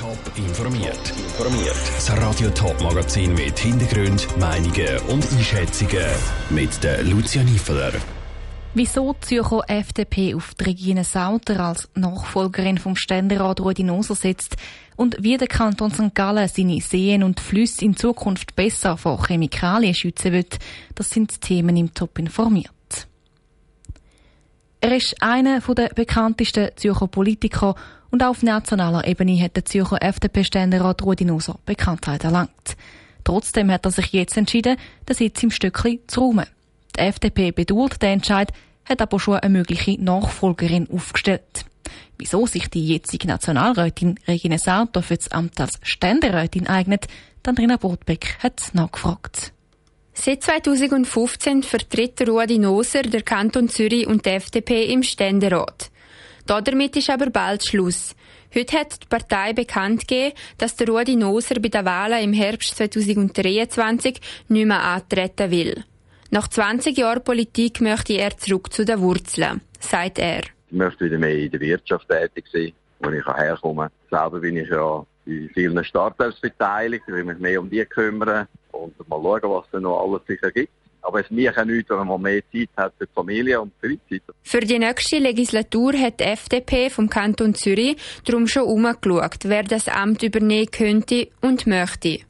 Top informiert. Informiert. Das Radio Top Magazin mit Hintergrund, Meinungen und Einschätzungen mit der Lucia Niefeler. Wieso die Zürcher FDP auf Regine Sauter als Nachfolgerin vom Ständerat Rudi Noser setzt und wie der Kanton St. Gallen seine Seen und Flüsse in Zukunft besser vor Chemikalien schützen wird, das sind Themen im Top informiert. Er ist einer der bekanntesten Zürcher Politiker und auf nationaler Ebene hat der Zürcher FDP-Ständerat Rudi Noser Bekanntheit erlangt. Trotzdem hat er sich jetzt entschieden, den Sitz im Stöckli zu räumen. Die FDP bedauert den Entscheid, hat aber schon eine mögliche Nachfolgerin aufgestellt. Wieso sich die jetzige Nationalrätin Regine Sauter für das Amt als Ständerätin eignet, Andrina Botbeck hat nachgefragt. Seit 2015 vertritt Ruadi Noser der Kanton Zürich und die FDP im Ständerat. Damit ist aber bald Schluss. Heute hat die Partei bekannt gegeben, dass der Ruadi Noser bei den Wahlen im Herbst 2023 nicht mehr antreten will. Nach 20 Jahren Politik möchte er zurück zu den Wurzeln, sagt er. Ich möchte wieder mehr in der Wirtschaft tätig sein, wo ich herkomme. Selber bin ich ja in vielen Startups beteiligt, ich will mich mehr um die kümmern und mal schauen, was da noch alles sich ergibt. Aber es mir auch nichts, wenn man mehr Zeit hat für die Familie und Freizeit. Für die nächste Legislatur hat die FDP vom Kanton Zürich darum schon umgeschaut, wer das Amt übernehmen könnte und möchte.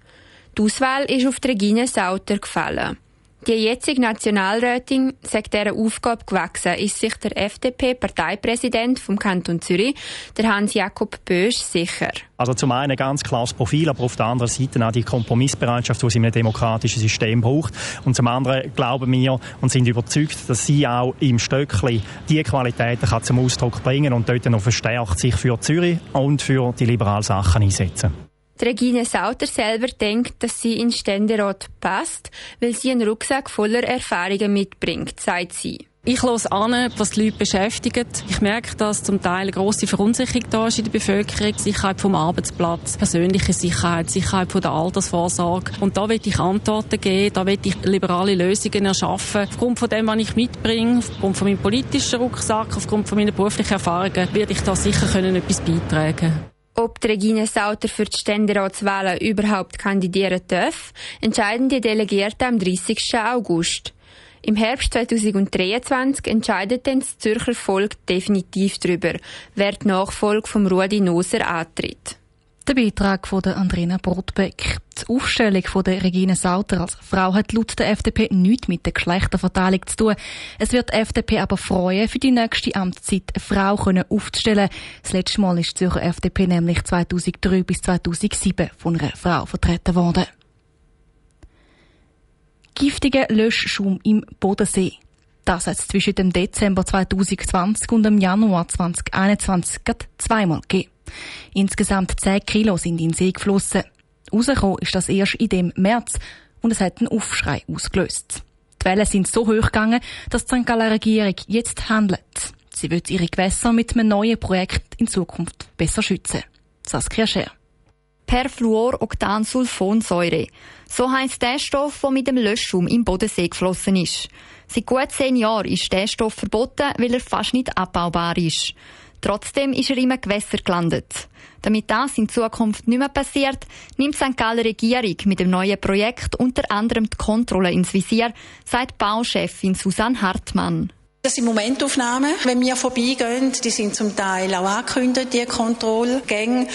Die Auswahl ist auf die Regine Sauter gefallen. Die jetzige Nationalrätin sagt dieser Aufgabe gewachsen, ist sich der FDP-Parteipräsident vom Kanton Zürich, der Hans-Jakob Bösch, sicher. Also zum einen ganz klares Profil, aber auf der anderen Seite auch die Kompromissbereitschaft, die es in einem demokratischen System braucht. Und zum anderen glauben wir und sind überzeugt, dass sie auch im Stöckli die Qualitäten zum Ausdruck bringen und dort noch verstärkt sich für Zürich und für die liberalen Sachen einsetzen. Regine Sauter selber denkt, dass sie in Ständerat passt, weil sie einen Rucksack voller Erfahrungen mitbringt, sagt sie. Ich höre an, was die Leute beschäftigt. Ich merke, dass zum Teil eine grosse Verunsicherung da ist in der Bevölkerung. Sicherheit vom Arbeitsplatz, persönliche Sicherheit, Sicherheit von der Altersvorsorge. Und da will ich Antworten geben, da will ich liberale Lösungen erschaffen. Aufgrund von dem, was ich mitbringe, aufgrund von meinem politischen Rucksack, aufgrund von meinen beruflichen Erfahrungen, werde ich da sicher können etwas beitragen ob Regine Sauter für die Ständeratswahlen überhaupt kandidieren darf, entscheiden die Delegierten am 30. August. Im Herbst 2023 entscheidet dann das Zürcher Volk definitiv darüber, wer die Nachfolge vom Rudi Noser antritt. Der Beitrag von der Andrina Brotbeck. Die Aufstellung von der Regine Sauter als Frau hat laut der FDP nichts mit der Geschlechterverteilung zu tun. Es wird die FDP aber freuen, für die nächste Amtszeit eine Frau aufzustellen. Das letzte Mal ist die Zürcher FDP nämlich 2003 bis 2007 von einer Frau vertreten worden. Giftiger Löschschum im Bodensee. Das hat es zwischen dem Dezember 2020 und dem Januar 2021 zweimal gegeben. Insgesamt 10 Kilo sind in den See geflossen. Rausgekommen ist das erst in dem März und es hat einen Aufschrei ausgelöst. Die Wellen sind so hoch gegangen, dass die St. Galler Regierung jetzt handelt. Sie wird ihre Gewässer mit einem neuen Projekt in Zukunft besser schützen. Saskia Scher. Perfluoroktansulfonsäure. So heisst der Stoff, der mit dem Löschschum im Bodensee geflossen ist. Seit gut zehn Jahren ist der Stoff verboten, weil er fast nicht abbaubar ist. Trotzdem ist er im Gewässer gelandet. Damit das in Zukunft nicht mehr passiert, nimmt St. Galler Regierung mit dem neuen Projekt unter anderem die Kontrolle ins Visier, sagt Bauchefin Susanne Hartmann. Das sind Momentaufnahmen. Wenn wir vorbeigehen, die sind zum Teil auch angekündigt, die Kontrollgänge.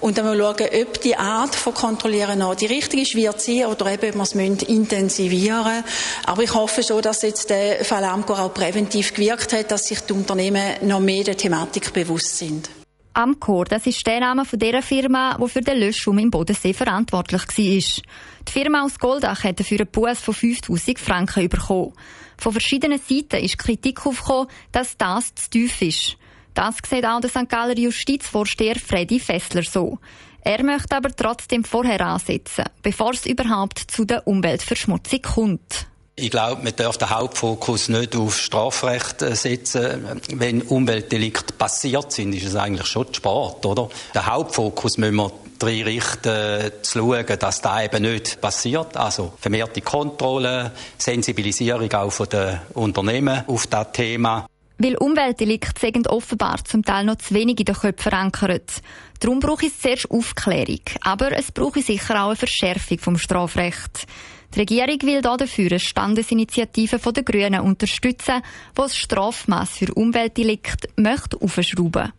Und dann schauen, ob die Art von Kontrollieren noch die richtige ist, wird sie, oder eben, ob wir es intensivieren müssen. Aber ich hoffe schon, dass jetzt der Fall Amcor auch präventiv gewirkt hat, dass sich die Unternehmen noch mehr der Thematik bewusst sind. Amcor, das ist der Name von der Firma, die für den Löschschum im Bodensee verantwortlich war. Die Firma aus Goldach hat dafür einen Buß von 5000 Franken bekommen. Von verschiedenen Seiten ist Kritik aufgekommen, dass das zu tief ist. Das sieht auch der St. Galler Justizvorsteher Freddy Fessler so. Er möchte aber trotzdem vorher ansetzen, bevor es überhaupt zu der Umweltverschmutzung kommt. Ich glaube, man darf den Hauptfokus nicht auf Strafrecht äh, setzen. Wenn Umweltdelikte passiert sind, ist es eigentlich schon Sport, oder? Den Hauptfokus müssen wir darin richten, zu schauen, dass das eben nicht passiert. Also vermehrte Kontrolle, Sensibilisierung auch von den Unternehmen auf das Thema. Weil Umweltdelikte sind offenbar zum Teil noch zu wenig in den Köpfen verankert. Darum brauche es zuerst Aufklärung. Aber es brauche sicher auch eine Verschärfung vom Strafrecht. Die Regierung will dafür eine Standesinitiative der Grünen unterstützen, die das Strafmaß für Umweltdelikte möchte aufschrauben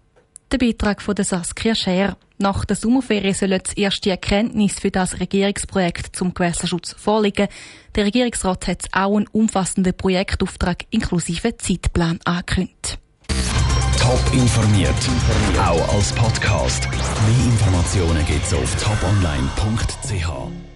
Der Beitrag von Saskia Scher. Nach der Sommerferien sollen das erste Erkenntnis für das Regierungsprojekt zum Gewässerschutz vorliegen. Der Regierungsrat hat auch einen umfassenden Projektauftrag inklusive Zeitplan angekündigt. Top informiert, auch als Podcast. Mehr Informationen gibt's auf toponline.ch.